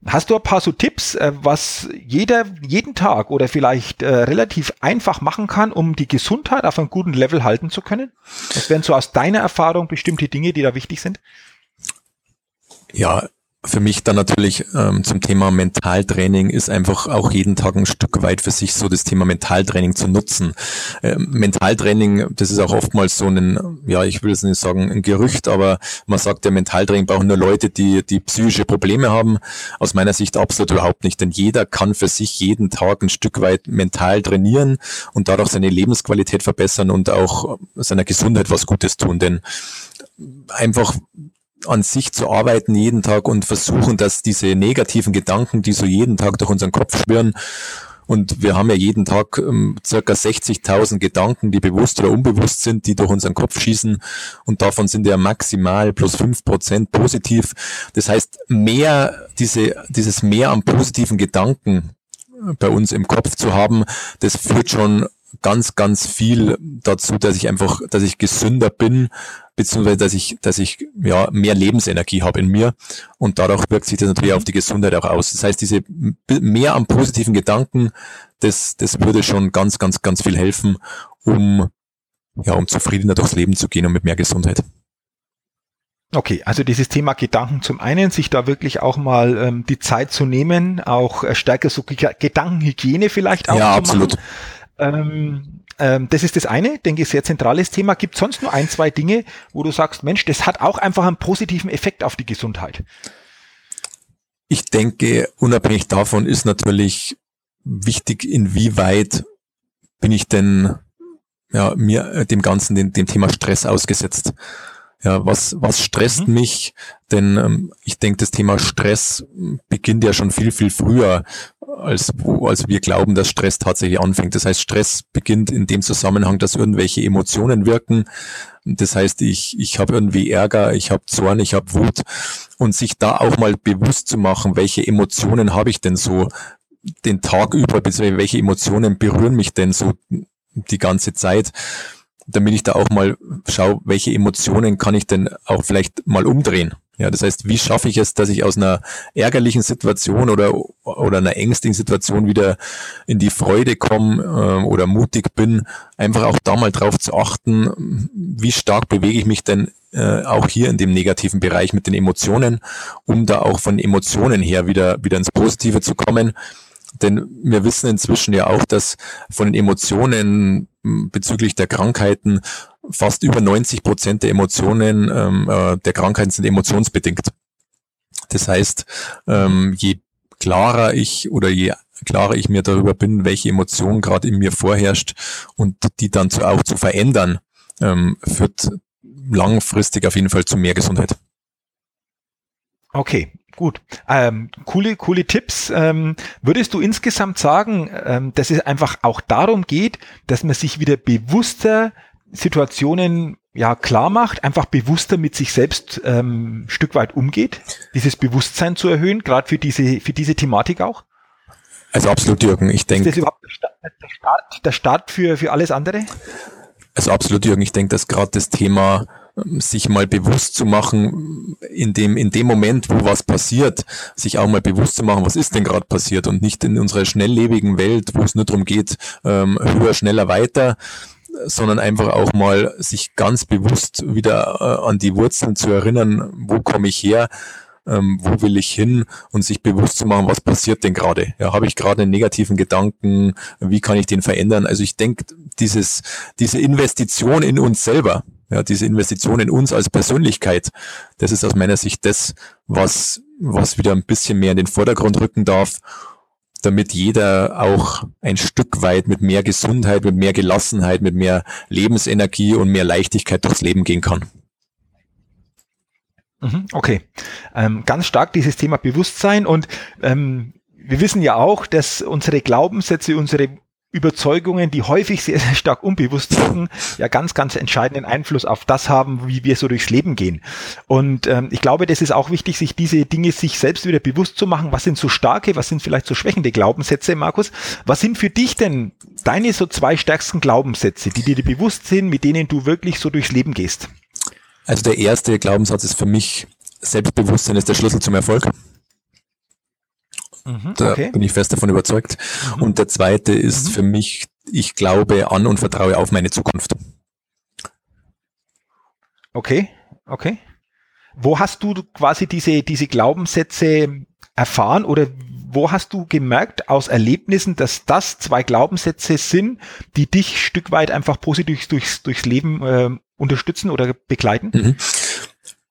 Hast du ein paar so Tipps, äh, was jeder jeden Tag oder vielleicht äh, relativ einfach machen kann, um die Gesundheit auf einem guten Level halten zu können? Was wären so aus deiner Erfahrung bestimmte Dinge, die da wichtig sind? Ja, für mich dann natürlich ähm, zum Thema Mentaltraining ist einfach auch jeden Tag ein Stück weit für sich so das Thema Mentaltraining zu nutzen. Ähm, Mentaltraining, das ist auch oftmals so ein, ja, ich will es nicht sagen, ein Gerücht, aber man sagt ja, Mentaltraining brauchen nur Leute, die, die psychische Probleme haben. Aus meiner Sicht absolut überhaupt nicht, denn jeder kann für sich jeden Tag ein Stück weit mental trainieren und dadurch seine Lebensqualität verbessern und auch seiner Gesundheit was Gutes tun, denn einfach an sich zu arbeiten jeden Tag und versuchen, dass diese negativen Gedanken, die so jeden Tag durch unseren Kopf schwirren, und wir haben ja jeden Tag ähm, circa 60.000 Gedanken, die bewusst oder unbewusst sind, die durch unseren Kopf schießen. Und davon sind ja maximal plus fünf Prozent positiv. Das heißt, mehr, diese, dieses Mehr an positiven Gedanken bei uns im Kopf zu haben, das führt schon ganz, ganz viel dazu, dass ich einfach, dass ich gesünder bin, beziehungsweise dass ich, dass ich ja mehr Lebensenergie habe in mir und dadurch wirkt sich das natürlich auf die Gesundheit auch aus. Das heißt, diese mehr an positiven Gedanken, das, das würde schon ganz, ganz, ganz viel helfen, um ja, um zufriedener durchs Leben zu gehen und mit mehr Gesundheit. Okay, also dieses Thema Gedanken zum einen, sich da wirklich auch mal ähm, die Zeit zu nehmen, auch äh, stärker so Gedankenhygiene vielleicht auch ja, zu absolut. machen. Ähm, ähm, das ist das eine, denke ich, sehr zentrales Thema. Gibt sonst nur ein, zwei Dinge, wo du sagst, Mensch, das hat auch einfach einen positiven Effekt auf die Gesundheit? Ich denke, unabhängig davon ist natürlich wichtig, inwieweit bin ich denn ja, mir äh, dem Ganzen, dem, dem Thema Stress ausgesetzt. Ja, was, was stresst mhm. mich? Denn ähm, ich denke, das Thema Stress beginnt ja schon viel, viel früher als, als wir glauben, dass Stress tatsächlich anfängt. Das heißt, Stress beginnt in dem Zusammenhang, dass irgendwelche Emotionen wirken. Das heißt, ich, ich habe irgendwie Ärger, ich habe Zorn, ich habe Wut und sich da auch mal bewusst zu machen, welche Emotionen habe ich denn so den Tag über, beziehungsweise welche Emotionen berühren mich denn so die ganze Zeit, damit ich da auch mal schaue, welche Emotionen kann ich denn auch vielleicht mal umdrehen. Ja, das heißt, wie schaffe ich es, dass ich aus einer ärgerlichen Situation oder, oder einer ängstlichen Situation wieder in die Freude komme äh, oder mutig bin, einfach auch da mal drauf zu achten, wie stark bewege ich mich denn äh, auch hier in dem negativen Bereich mit den Emotionen, um da auch von Emotionen her wieder, wieder ins Positive zu kommen. Denn wir wissen inzwischen ja auch, dass von den Emotionen bezüglich der Krankheiten fast über 90 Prozent der Emotionen ähm, äh, der Krankheiten sind emotionsbedingt. Das heißt, ähm, je klarer ich oder je klarer ich mir darüber bin, welche Emotion gerade in mir vorherrscht und die dann zu, auch zu verändern, ähm, führt langfristig auf jeden Fall zu mehr Gesundheit. Okay, gut. Ähm, coole, coole Tipps. Ähm, würdest du insgesamt sagen, ähm, dass es einfach auch darum geht, dass man sich wieder bewusster Situationen ja klar macht, einfach bewusster mit sich selbst ähm, Stück weit umgeht, dieses Bewusstsein zu erhöhen, gerade für diese für diese Thematik auch? Also absolut, Jürgen. Ich denke. Ist das überhaupt der Start, der Start für für alles andere? Also absolut, Jürgen. Ich denke, dass gerade das Thema sich mal bewusst zu machen, in dem, in dem Moment, wo was passiert, sich auch mal bewusst zu machen, was ist denn gerade passiert und nicht in unserer schnelllebigen Welt, wo es nur darum geht, ähm, höher, schneller, weiter, sondern einfach auch mal sich ganz bewusst wieder äh, an die Wurzeln zu erinnern, wo komme ich her, ähm, wo will ich hin und sich bewusst zu machen, was passiert denn gerade? Ja, habe ich gerade einen negativen Gedanken, wie kann ich den verändern? Also ich denke, dieses, diese Investition in uns selber, ja, diese Investition in uns als Persönlichkeit, das ist aus meiner Sicht das, was, was wieder ein bisschen mehr in den Vordergrund rücken darf damit jeder auch ein Stück weit mit mehr Gesundheit, mit mehr Gelassenheit, mit mehr Lebensenergie und mehr Leichtigkeit durchs Leben gehen kann. Mhm, okay, ähm, ganz stark dieses Thema Bewusstsein und ähm, wir wissen ja auch, dass unsere Glaubenssätze, unsere Überzeugungen, die häufig sehr, sehr stark unbewusst wirken, ja ganz, ganz entscheidenden Einfluss auf das haben, wie wir so durchs Leben gehen. Und ähm, ich glaube, das ist auch wichtig, sich diese Dinge sich selbst wieder bewusst zu machen. Was sind so starke, was sind vielleicht so schwächende Glaubenssätze, Markus? Was sind für dich denn deine so zwei stärksten Glaubenssätze, die dir bewusst sind, mit denen du wirklich so durchs Leben gehst? Also der erste Glaubenssatz ist für mich, Selbstbewusstsein ist der Schlüssel zum Erfolg. Mhm, da okay. bin ich fest davon überzeugt. Mhm. Und der zweite ist mhm. für mich, ich glaube an und vertraue auf meine Zukunft. Okay, okay. Wo hast du quasi diese, diese Glaubenssätze erfahren oder wo hast du gemerkt aus Erlebnissen, dass das zwei Glaubenssätze sind, die dich Stück weit einfach positiv durchs, durchs Leben äh, unterstützen oder begleiten?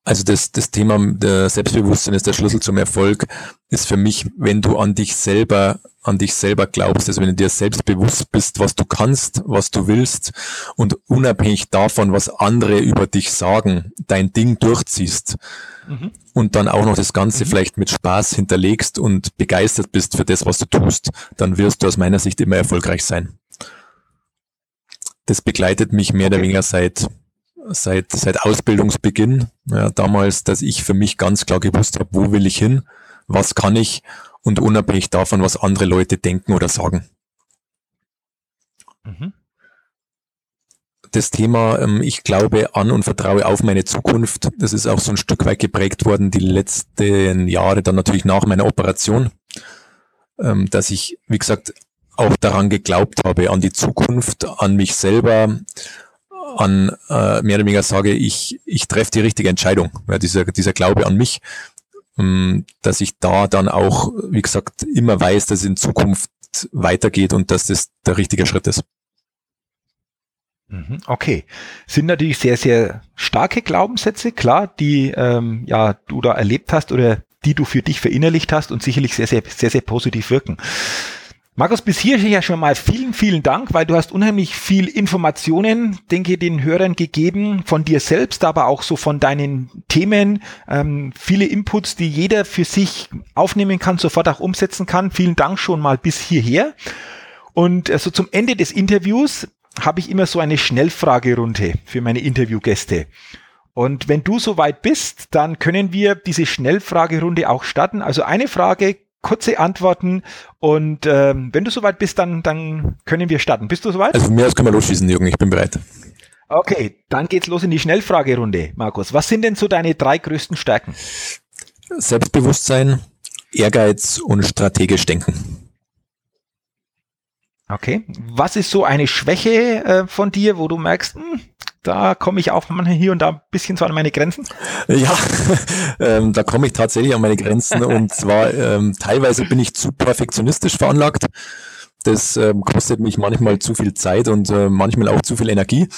Also das, das Thema der Selbstbewusstsein ist der Schlüssel zum Erfolg, ist für mich, wenn du an dich selber, an dich selber glaubst, also wenn du dir selbst bewusst bist, was du kannst, was du willst und unabhängig davon, was andere über dich sagen, dein Ding durchziehst mhm. und dann auch noch das Ganze mhm. vielleicht mit Spaß hinterlegst und begeistert bist für das, was du tust, dann wirst du aus meiner Sicht immer erfolgreich sein. Das begleitet mich mehr okay. oder weniger seit seit, seit Ausbildungsbeginn. Ja, damals, dass ich für mich ganz klar gewusst habe, wo will ich hin, was kann ich und unabhängig davon, was andere Leute denken oder sagen. Mhm. Das Thema, ähm, ich glaube an und vertraue auf meine Zukunft, das ist auch so ein Stück weit geprägt worden, die letzten Jahre, dann natürlich nach meiner Operation, ähm, dass ich, wie gesagt, auch daran geglaubt habe, an die Zukunft, an mich selber, an äh, mehr oder weniger sage, ich, ich treffe die richtige Entscheidung. Ja, dieser, dieser Glaube an mich, ähm, dass ich da dann auch, wie gesagt, immer weiß, dass es in Zukunft weitergeht und dass das der richtige Schritt ist. Mhm, okay. Sind natürlich sehr, sehr starke Glaubenssätze, klar, die ähm, ja du da erlebt hast oder die du für dich verinnerlicht hast und sicherlich sehr, sehr, sehr, sehr positiv wirken. Markus, bis hier ja schon mal vielen, vielen Dank, weil du hast unheimlich viel Informationen, denke ich, den Hörern gegeben, von dir selbst, aber auch so von deinen Themen, ähm, viele Inputs, die jeder für sich aufnehmen kann, sofort auch umsetzen kann. Vielen Dank schon mal bis hierher. Und äh, so zum Ende des Interviews habe ich immer so eine Schnellfragerunde für meine Interviewgäste. Und wenn du soweit bist, dann können wir diese Schnellfragerunde auch starten. Also eine Frage kurze Antworten und ähm, wenn du soweit bist, dann, dann können wir starten. Bist du soweit? Also von mir aus können wir losschießen, Jürgen, ich bin bereit. Okay, dann geht's los in die Schnellfragerunde, Markus. Was sind denn so deine drei größten Stärken? Selbstbewusstsein, Ehrgeiz und strategisch denken. Okay. Was ist so eine Schwäche äh, von dir, wo du merkst, hm, da komme ich auch manchmal hier und da ein bisschen so an meine Grenzen? Ja, <laughs> ähm, da komme ich tatsächlich an meine Grenzen und zwar ähm, teilweise bin ich zu perfektionistisch veranlagt. Das ähm, kostet mich manchmal zu viel Zeit und äh, manchmal auch zu viel Energie,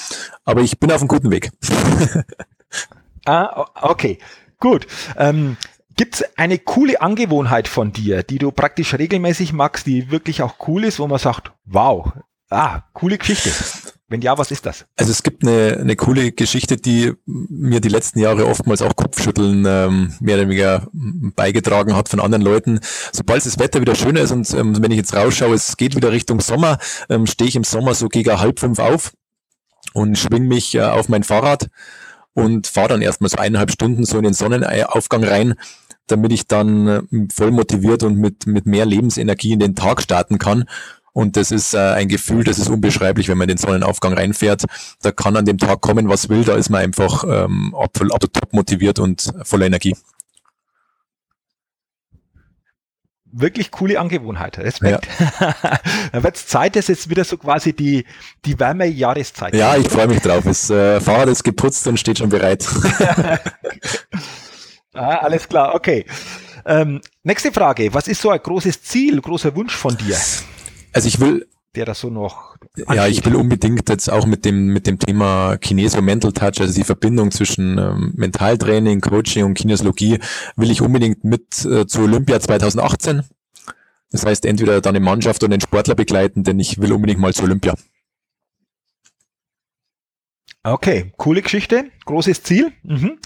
aber ich bin auf einem guten Weg. <laughs> ah, okay, gut. Ähm, Gibt es eine coole Angewohnheit von dir, die du praktisch regelmäßig magst, die wirklich auch cool ist, wo man sagt, wow, ah, coole Geschichte? Wenn ja, was ist das? Also es gibt eine, eine coole Geschichte, die mir die letzten Jahre oftmals auch Kopfschütteln ähm, mehr oder weniger beigetragen hat von anderen Leuten. Sobald das Wetter wieder schöner ist und ähm, wenn ich jetzt rausschaue, es geht wieder Richtung Sommer, ähm, stehe ich im Sommer so gegen halb fünf auf und schwing mich äh, auf mein Fahrrad und fahre dann erstmal so eineinhalb Stunden so in den Sonnenaufgang rein, damit ich dann äh, voll motiviert und mit, mit mehr Lebensenergie in den Tag starten kann und das ist äh, ein Gefühl, das ist unbeschreiblich, wenn man in den Sonnenaufgang reinfährt. Da kann an dem Tag kommen, was will. Da ist man einfach ähm, absolut top motiviert und voller Energie. wirklich coole Angewohnheit. Respekt. Ja. <laughs> Dann wird es Zeit, dass jetzt wieder so quasi die, die wärme Jahreszeit Ja, ich freue mich drauf. Das äh, Fahrrad ist geputzt und steht schon bereit. <laughs> ah, alles klar, okay. Ähm, nächste Frage. Was ist so ein großes Ziel, großer Wunsch von dir? <laughs> Also ich will der das so noch. Ansteht. Ja, ich will unbedingt jetzt auch mit dem mit dem Thema Kinesio Mental Touch, also die Verbindung zwischen ähm, Mentaltraining, Coaching und Kinesiologie, will ich unbedingt mit äh, zu Olympia 2018. Das heißt, entweder dann eine Mannschaft oder einen Sportler begleiten, denn ich will unbedingt mal zu Olympia. Okay, coole Geschichte, großes Ziel. Mhm.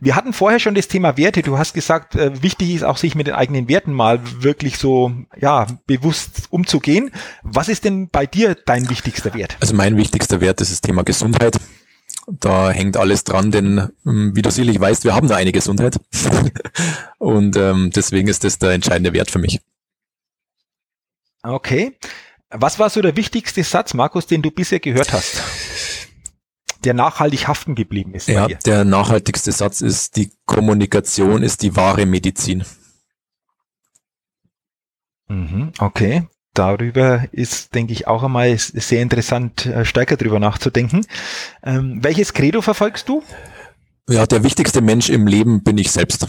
Wir hatten vorher schon das Thema Werte. Du hast gesagt, äh, wichtig ist auch, sich mit den eigenen Werten mal wirklich so ja bewusst umzugehen. Was ist denn bei dir dein wichtigster Wert? Also mein wichtigster Wert ist das Thema Gesundheit. Da hängt alles dran, denn ähm, wie du sicherlich weißt, wir haben da eine Gesundheit. <laughs> Und ähm, deswegen ist das der entscheidende Wert für mich. Okay. Was war so der wichtigste Satz, Markus, den du bisher gehört hast? Der nachhaltig haften geblieben ist. Ja, der nachhaltigste Satz ist, die Kommunikation ist die wahre Medizin. Mhm, okay. Darüber ist, denke ich, auch einmal sehr interessant, äh, stärker drüber nachzudenken. Ähm, welches Credo verfolgst du? Ja, der wichtigste Mensch im Leben bin ich selbst.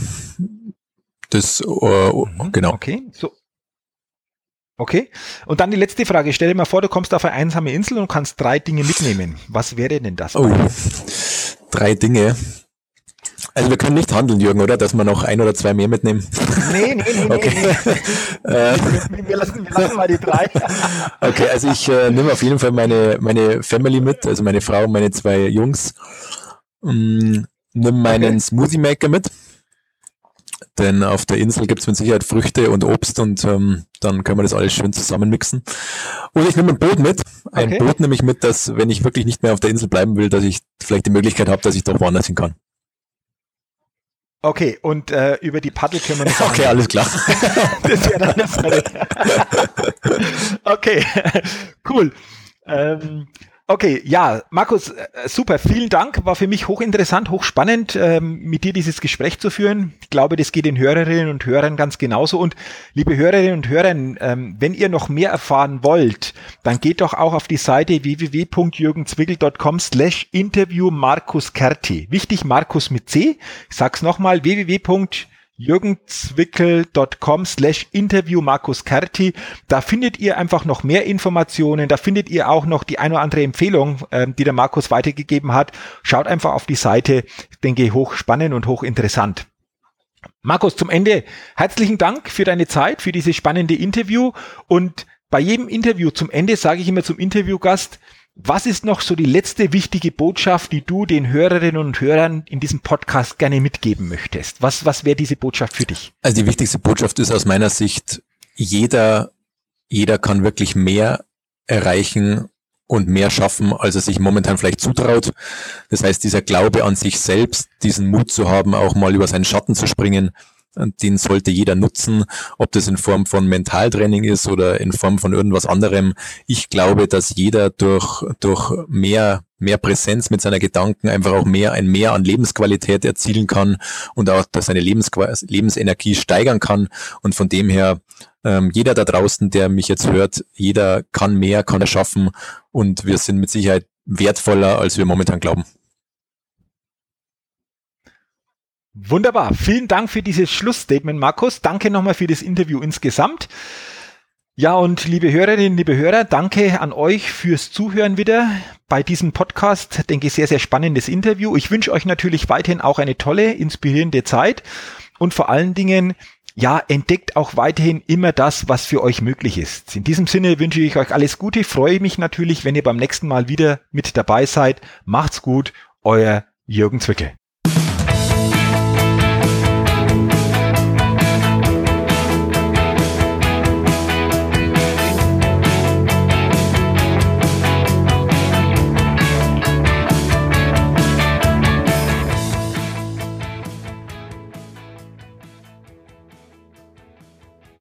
Das, äh, mhm, genau. Okay, so, Okay. Und dann die letzte Frage. Stell dir mal vor, du kommst auf eine einsame Insel und kannst drei Dinge mitnehmen. Was wäre denn das? Oh, drei Dinge. Also wir können nicht handeln, Jürgen, oder? Dass wir noch ein oder zwei mehr mitnehmen. Nee, nee, nee. Okay. Nee, <laughs> äh, wir, lassen, wir lassen mal die drei. <laughs> okay, also ich äh, nehme auf jeden Fall meine, meine Family mit, also meine Frau und meine zwei Jungs. Mm, nimm meinen okay. Smoothie Maker mit. Denn auf der Insel gibt es mit Sicherheit Früchte und Obst und ähm, dann können wir das alles schön zusammenmixen. Und ich nehme ein Boot mit. Ein okay. Boot nehme ich mit, dass, wenn ich wirklich nicht mehr auf der Insel bleiben will, dass ich vielleicht die Möglichkeit habe, dass ich doch woanders hin kann. Okay, und äh, über die Paddel können wir nicht Okay, alles klar. <laughs> das wäre dann eine <laughs> Okay, cool. Ähm, Okay, ja, Markus, äh, super, vielen Dank. War für mich hochinteressant, hochspannend, ähm, mit dir dieses Gespräch zu führen. Ich glaube, das geht den Hörerinnen und Hörern ganz genauso. Und liebe Hörerinnen und Hörer, ähm, wenn ihr noch mehr erfahren wollt, dann geht doch auch auf die Seite www.jürgenzwickel.com slash interview Markus Kerti. Wichtig, Markus mit C. Ich sag's nochmal, www jürgenzwickel.com slash interview Markus Kerti. Da findet ihr einfach noch mehr Informationen. Da findet ihr auch noch die eine oder andere Empfehlung, ähm, die der Markus weitergegeben hat. Schaut einfach auf die Seite. Ich denke, hochspannend und hochinteressant. Markus, zum Ende herzlichen Dank für deine Zeit, für dieses spannende Interview und bei jedem Interview zum Ende sage ich immer zum Interviewgast, was ist noch so die letzte wichtige Botschaft, die du den Hörerinnen und Hörern in diesem Podcast gerne mitgeben möchtest? Was, was wäre diese Botschaft für dich? Also die wichtigste Botschaft ist aus meiner Sicht, jeder, jeder kann wirklich mehr erreichen und mehr schaffen, als er sich momentan vielleicht zutraut. Das heißt, dieser Glaube an sich selbst, diesen Mut zu haben, auch mal über seinen Schatten zu springen, den sollte jeder nutzen, ob das in Form von Mentaltraining ist oder in Form von irgendwas anderem. Ich glaube, dass jeder durch, durch mehr, mehr Präsenz mit seiner Gedanken einfach auch mehr, ein Mehr an Lebensqualität erzielen kann und auch seine Lebensqu Lebensenergie steigern kann. Und von dem her, ähm, jeder da draußen, der mich jetzt hört, jeder kann mehr, kann er schaffen und wir sind mit Sicherheit wertvoller, als wir momentan glauben. Wunderbar. Vielen Dank für dieses Schlussstatement, Markus. Danke nochmal für das Interview insgesamt. Ja, und liebe Hörerinnen, liebe Hörer, danke an euch fürs Zuhören wieder bei diesem Podcast. Denke ich, sehr, sehr spannendes Interview. Ich wünsche euch natürlich weiterhin auch eine tolle, inspirierende Zeit und vor allen Dingen, ja, entdeckt auch weiterhin immer das, was für euch möglich ist. In diesem Sinne wünsche ich euch alles Gute, freue mich natürlich, wenn ihr beim nächsten Mal wieder mit dabei seid. Macht's gut, euer Jürgen Zwickel.